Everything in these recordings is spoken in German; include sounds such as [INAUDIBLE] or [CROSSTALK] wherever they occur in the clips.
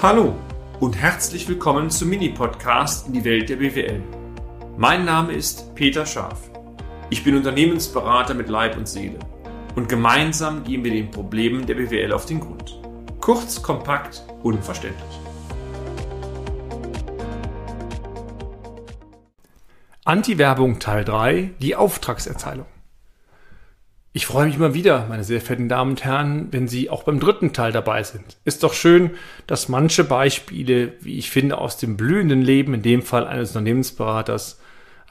Hallo und herzlich willkommen zum Mini-Podcast in die Welt der BWL. Mein Name ist Peter Scharf. Ich bin Unternehmensberater mit Leib und Seele und gemeinsam gehen wir den Problemen der BWL auf den Grund. Kurz, kompakt, unverständlich. Anti-Werbung Teil 3, die Auftragserteilung. Ich freue mich immer wieder, meine sehr verehrten Damen und Herren, wenn Sie auch beim dritten Teil dabei sind. Ist doch schön, dass manche Beispiele, wie ich finde, aus dem blühenden Leben, in dem Fall eines Unternehmensberaters,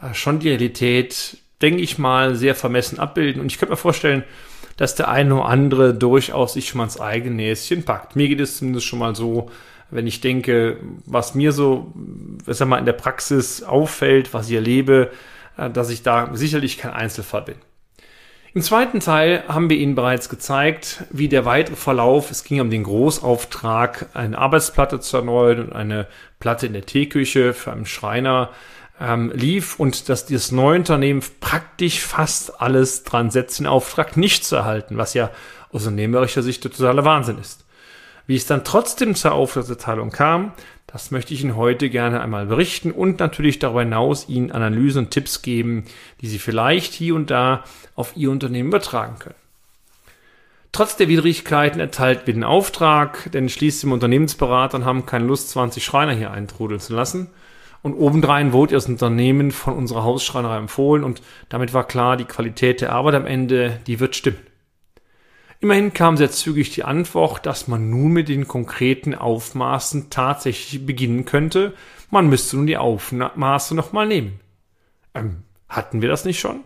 äh, schon die Realität, denke ich mal, sehr vermessen abbilden. Und ich könnte mir vorstellen, dass der eine oder andere durchaus sich schon mal ins eigene Näschen packt. Mir geht es zumindest schon mal so, wenn ich denke, was mir so, was sag mal, in der Praxis auffällt, was ich erlebe, äh, dass ich da sicherlich kein Einzelfall bin. Im zweiten Teil haben wir Ihnen bereits gezeigt, wie der weitere Verlauf, es ging um den Großauftrag, eine Arbeitsplatte zu erneuern und eine Platte in der Teeküche für einen Schreiner ähm, lief und dass dieses neue Unternehmen praktisch fast alles dran setzt, den Auftrag nicht zu erhalten, was ja aus unternehmerischer Sicht totaler Wahnsinn ist. Wie es dann trotzdem zur Auftragserteilung kam, das möchte ich Ihnen heute gerne einmal berichten und natürlich darüber hinaus Ihnen Analysen und Tipps geben, die Sie vielleicht hier und da auf Ihr Unternehmen übertragen können. Trotz der Widrigkeiten erteilt wir den Auftrag, denn schließlich im Unternehmensberater haben keine Lust, 20 Schreiner hier eintrudeln zu lassen. Und obendrein wurde das Unternehmen von unserer Hausschreinerei empfohlen und damit war klar, die Qualität der Arbeit am Ende, die wird stimmen. Immerhin kam sehr zügig die Antwort, dass man nun mit den konkreten Aufmaßen tatsächlich beginnen könnte. Man müsste nun die Aufmaße nochmal nehmen. Ähm, hatten wir das nicht schon?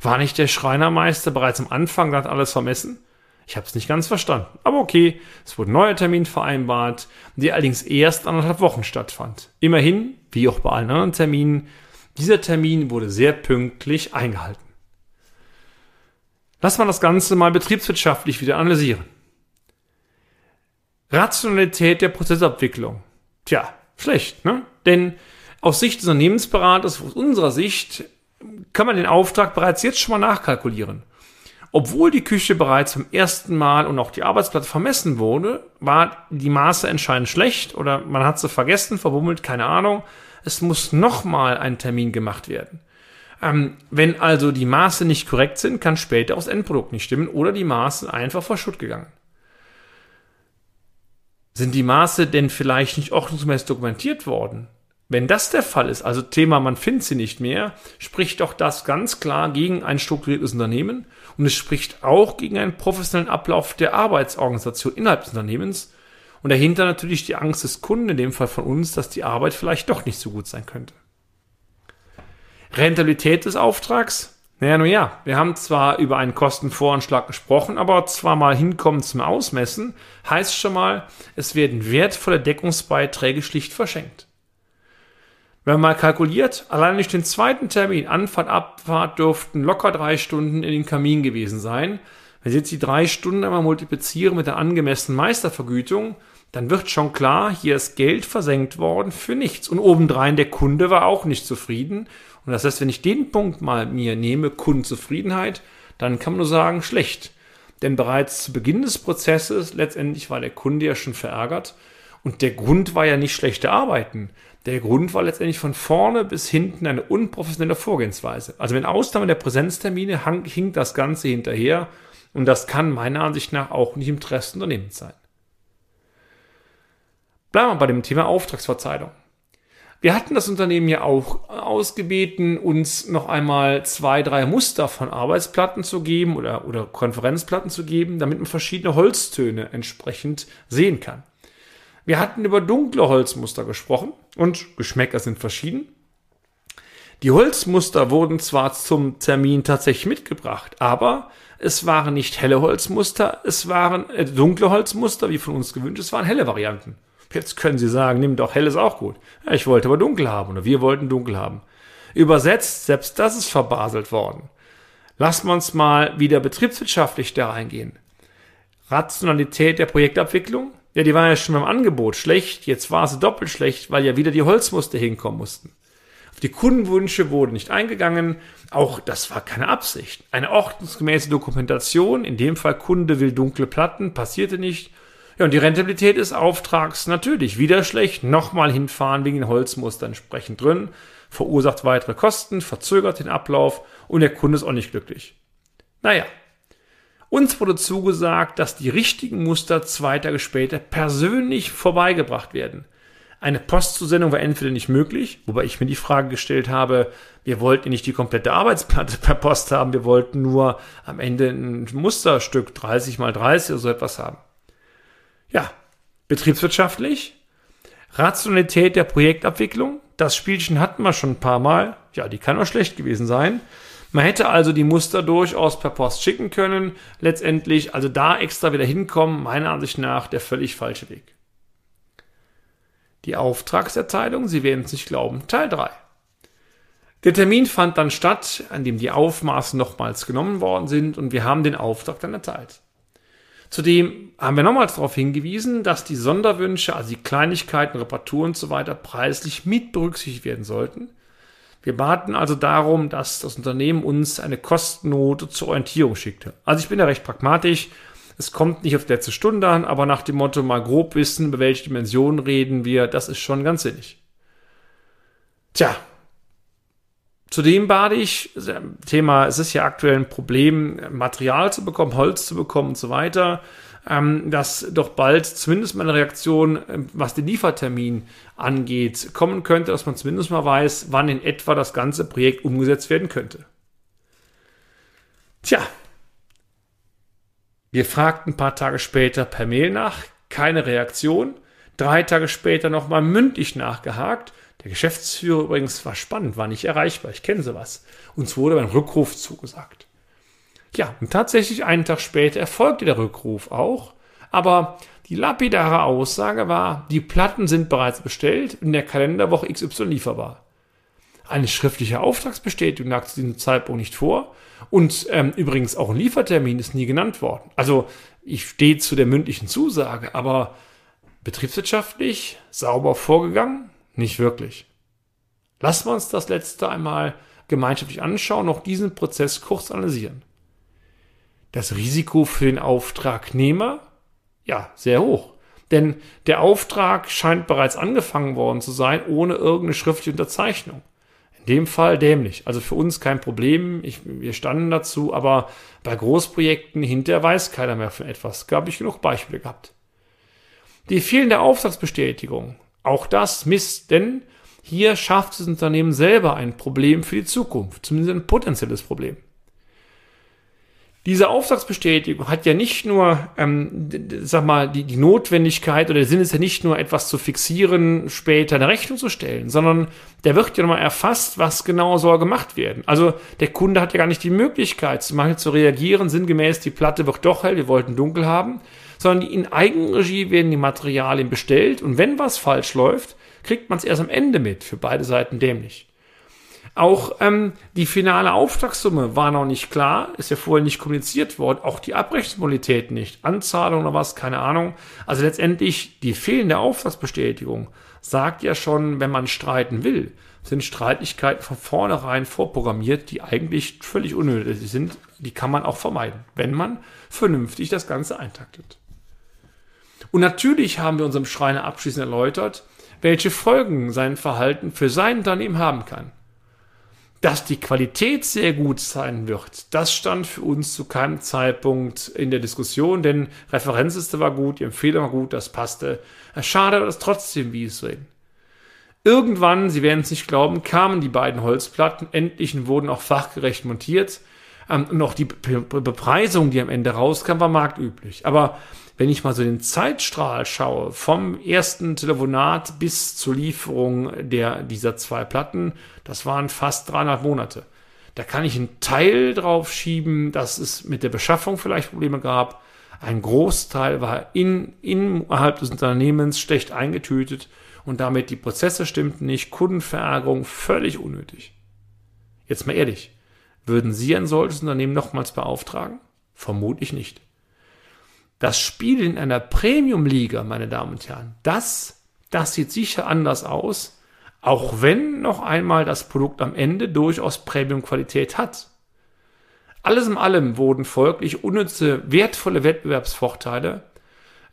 War nicht der Schreinermeister bereits am Anfang hat alles vermessen? Ich habe es nicht ganz verstanden. Aber okay, es wurde ein neuer Termin vereinbart, der allerdings erst anderthalb Wochen stattfand. Immerhin, wie auch bei allen anderen Terminen, dieser Termin wurde sehr pünktlich eingehalten. Lass mal das Ganze mal betriebswirtschaftlich wieder analysieren. Rationalität der Prozessabwicklung. Tja, schlecht, ne? Denn aus Sicht des Unternehmensberaters, aus unserer Sicht, kann man den Auftrag bereits jetzt schon mal nachkalkulieren. Obwohl die Küche bereits beim ersten Mal und auch die Arbeitsplatte vermessen wurde, war die Maße entscheidend schlecht oder man hat sie vergessen, verbummelt, keine Ahnung. Es muss nochmal ein Termin gemacht werden. Ähm, wenn also die Maße nicht korrekt sind, kann später auch das Endprodukt nicht stimmen oder die Maße einfach verschutt gegangen. Sind die Maße denn vielleicht nicht ordnungsmäßig dokumentiert worden? Wenn das der Fall ist, also Thema, man findet sie nicht mehr, spricht doch das ganz klar gegen ein strukturiertes Unternehmen und es spricht auch gegen einen professionellen Ablauf der Arbeitsorganisation innerhalb des Unternehmens und dahinter natürlich die Angst des Kunden, in dem Fall von uns, dass die Arbeit vielleicht doch nicht so gut sein könnte. Rentabilität des Auftrags? Naja, nun ja, wir haben zwar über einen Kostenvoranschlag gesprochen, aber zwar mal hinkommen zum Ausmessen, heißt schon mal, es werden wertvolle Deckungsbeiträge schlicht verschenkt. Wenn man mal kalkuliert, allein durch den zweiten Termin, Anfahrt, Abfahrt, dürften locker drei Stunden in den Kamin gewesen sein. Wenn Sie jetzt die drei Stunden einmal multiplizieren mit der angemessenen Meistervergütung, dann wird schon klar, hier ist Geld versenkt worden für nichts. Und obendrein der Kunde war auch nicht zufrieden und das heißt, wenn ich den Punkt mal mir nehme, Kundenzufriedenheit, dann kann man nur sagen, schlecht. Denn bereits zu Beginn des Prozesses, letztendlich war der Kunde ja schon verärgert. Und der Grund war ja nicht schlechte Arbeiten. Der Grund war letztendlich von vorne bis hinten eine unprofessionelle Vorgehensweise. Also wenn Ausnahme der Präsenztermine hinkt das Ganze hinterher. Und das kann meiner Ansicht nach auch nicht im Interesse des Unternehmens sein. Bleiben wir bei dem Thema Auftragsverzeihung. Wir hatten das Unternehmen ja auch ausgebeten, uns noch einmal zwei, drei Muster von Arbeitsplatten zu geben oder, oder Konferenzplatten zu geben, damit man verschiedene Holztöne entsprechend sehen kann. Wir hatten über dunkle Holzmuster gesprochen und Geschmäcker sind verschieden. Die Holzmuster wurden zwar zum Termin tatsächlich mitgebracht, aber es waren nicht helle Holzmuster, es waren äh, dunkle Holzmuster, wie von uns gewünscht, es waren helle Varianten. Jetzt können Sie sagen, nimm doch hell ist auch gut. Ja, ich wollte aber dunkel haben oder wir wollten dunkel haben. Übersetzt, selbst das ist verbaselt worden. Wir uns mal wieder betriebswirtschaftlich da reingehen. Rationalität der Projektabwicklung? Ja, die war ja schon beim Angebot schlecht, jetzt war sie doppelt schlecht, weil ja wieder die Holzmuster hinkommen mussten. Die Kundenwünsche wurde nicht eingegangen, auch das war keine Absicht. Eine ordnungsgemäße Dokumentation, in dem Fall Kunde will dunkle Platten, passierte nicht Ja, und die Rentabilität des Auftrags natürlich wieder schlecht. Nochmal hinfahren wegen den Holzmuster entsprechend drin, verursacht weitere Kosten, verzögert den Ablauf und der Kunde ist auch nicht glücklich. Naja, uns wurde zugesagt, dass die richtigen Muster zwei Tage später persönlich vorbeigebracht werden. Eine Postzusendung war entweder nicht möglich, wobei ich mir die Frage gestellt habe, wir wollten nicht die komplette Arbeitsplatte [LAUGHS] per Post haben, wir wollten nur am Ende ein Musterstück 30 mal 30 oder so etwas haben. Ja, betriebswirtschaftlich, Rationalität der Projektabwicklung, das Spielchen hatten wir schon ein paar Mal, ja, die kann auch schlecht gewesen sein. Man hätte also die Muster durchaus per Post schicken können, letztendlich also da extra wieder hinkommen, meiner Ansicht nach der völlig falsche Weg. Die Auftragserteilung, Sie werden es nicht glauben, Teil 3. Der Termin fand dann statt, an dem die Aufmaße nochmals genommen worden sind und wir haben den Auftrag dann erteilt. Zudem haben wir nochmals darauf hingewiesen, dass die Sonderwünsche, also die Kleinigkeiten, Reparaturen und so weiter preislich mit berücksichtigt werden sollten. Wir baten also darum, dass das Unternehmen uns eine Kostennote zur Orientierung schickte. Also ich bin da recht pragmatisch. Es kommt nicht auf die letzte Stunde an, aber nach dem Motto mal grob wissen, über welche Dimensionen reden wir, das ist schon ganz sinnig. Tja, Zudem bade ich, Thema, es ist ja aktuell ein Problem, Material zu bekommen, Holz zu bekommen und so weiter, ähm, dass doch bald zumindest mal eine Reaktion, ähm, was den Liefertermin angeht, kommen könnte, dass man zumindest mal weiß, wann in etwa das ganze Projekt umgesetzt werden könnte. Tja, wir fragten ein paar Tage später per Mail nach, keine Reaktion. Drei Tage später nochmal mündlich nachgehakt der Geschäftsführer übrigens war spannend, war nicht erreichbar. Ich kenne sowas. Uns wurde ein Rückruf zugesagt. Ja, und tatsächlich einen Tag später erfolgte der Rückruf auch. Aber die lapidare Aussage war, die Platten sind bereits bestellt und in der Kalenderwoche XY lieferbar. Eine schriftliche Auftragsbestätigung lag zu diesem Zeitpunkt nicht vor. Und ähm, übrigens auch ein Liefertermin ist nie genannt worden. Also ich stehe zu der mündlichen Zusage, aber betriebswirtschaftlich sauber vorgegangen, nicht wirklich. Lassen wir uns das letzte einmal gemeinschaftlich anschauen, noch diesen Prozess kurz analysieren. Das Risiko für den Auftragnehmer? Ja, sehr hoch. Denn der Auftrag scheint bereits angefangen worden zu sein, ohne irgendeine schriftliche Unterzeichnung. In dem Fall dämlich. Also für uns kein Problem. Ich, wir standen dazu, aber bei Großprojekten hinterher weiß keiner mehr von etwas. Gab ich genug Beispiele gehabt. Die fehlende Auftragsbestätigung auch das Mist, denn hier schafft das Unternehmen selber ein Problem für die Zukunft, zumindest ein potenzielles Problem. Diese Auftragsbestätigung hat ja nicht nur, ähm, sag mal, die, die Notwendigkeit oder der Sinn ist ja nicht nur etwas zu fixieren, später eine Rechnung zu stellen, sondern der wird ja nochmal erfasst, was genau soll gemacht werden. Also der Kunde hat ja gar nicht die Möglichkeit, zum Beispiel zu reagieren, sinngemäß, die Platte wird doch hell, wir wollten dunkel haben, sondern in Eigenregie werden die Materialien bestellt und wenn was falsch läuft, kriegt man es erst am Ende mit. Für beide Seiten dämlich. Auch ähm, die finale Auftragssumme war noch nicht klar, ist ja vorher nicht kommuniziert worden, auch die Abrechnungsmodalität nicht, Anzahlung oder was, keine Ahnung. Also letztendlich die fehlende Auftragsbestätigung sagt ja schon, wenn man streiten will, sind Streitigkeiten von vornherein vorprogrammiert, die eigentlich völlig unnötig sind. Die kann man auch vermeiden, wenn man vernünftig das Ganze eintaktet. Und natürlich haben wir unserem Schreiner abschließend erläutert, welche Folgen sein Verhalten für sein Unternehmen haben kann. Dass die Qualität sehr gut sein wird, das stand für uns zu keinem Zeitpunkt in der Diskussion, denn Referenzliste war gut, die Empfehlung war gut, das passte. Schade, aber das trotzdem, wie es reden. Irgendwann, Sie werden es nicht glauben, kamen die beiden Holzplatten endlich wurden auch fachgerecht montiert. Ähm, und auch die Bepreisung, die am Ende rauskam, war marktüblich. Aber wenn ich mal so den Zeitstrahl schaue, vom ersten Telefonat bis zur Lieferung der, dieser zwei Platten, das waren fast dreieinhalb Monate. Da kann ich einen Teil drauf schieben, dass es mit der Beschaffung vielleicht Probleme gab. Ein Großteil war in, innerhalb des Unternehmens schlecht eingetütet und damit die Prozesse stimmten nicht, Kundenverärgerung völlig unnötig. Jetzt mal ehrlich, würden Sie ein solches Unternehmen nochmals beauftragen? Vermutlich nicht. Das Spiel in einer Premium-Liga, meine Damen und Herren, das, das sieht sicher anders aus, auch wenn noch einmal das Produkt am Ende durchaus Premium-Qualität hat. Alles in allem wurden folglich unnütze, wertvolle Wettbewerbsvorteile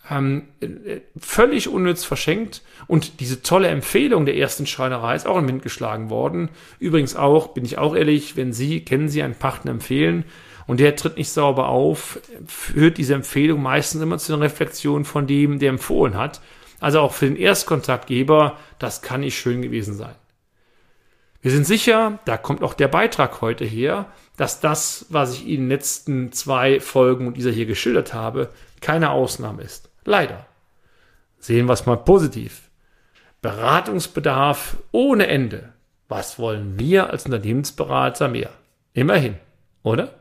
ähm, äh, völlig unnütz verschenkt. Und diese tolle Empfehlung der ersten Schreinerei ist auch im Wind geschlagen worden. Übrigens auch, bin ich auch ehrlich, wenn Sie, kennen Sie einen Partner empfehlen und der tritt nicht sauber auf, führt diese Empfehlung meistens immer zu einer Reflexion von dem, der empfohlen hat. Also auch für den Erstkontaktgeber, das kann nicht schön gewesen sein. Wir sind sicher, da kommt auch der Beitrag heute her, dass das, was ich Ihnen in den letzten zwei Folgen und dieser hier geschildert habe, keine Ausnahme ist. Leider. Sehen wir es mal positiv. Beratungsbedarf ohne Ende. Was wollen wir als Unternehmensberater mehr? Immerhin, oder?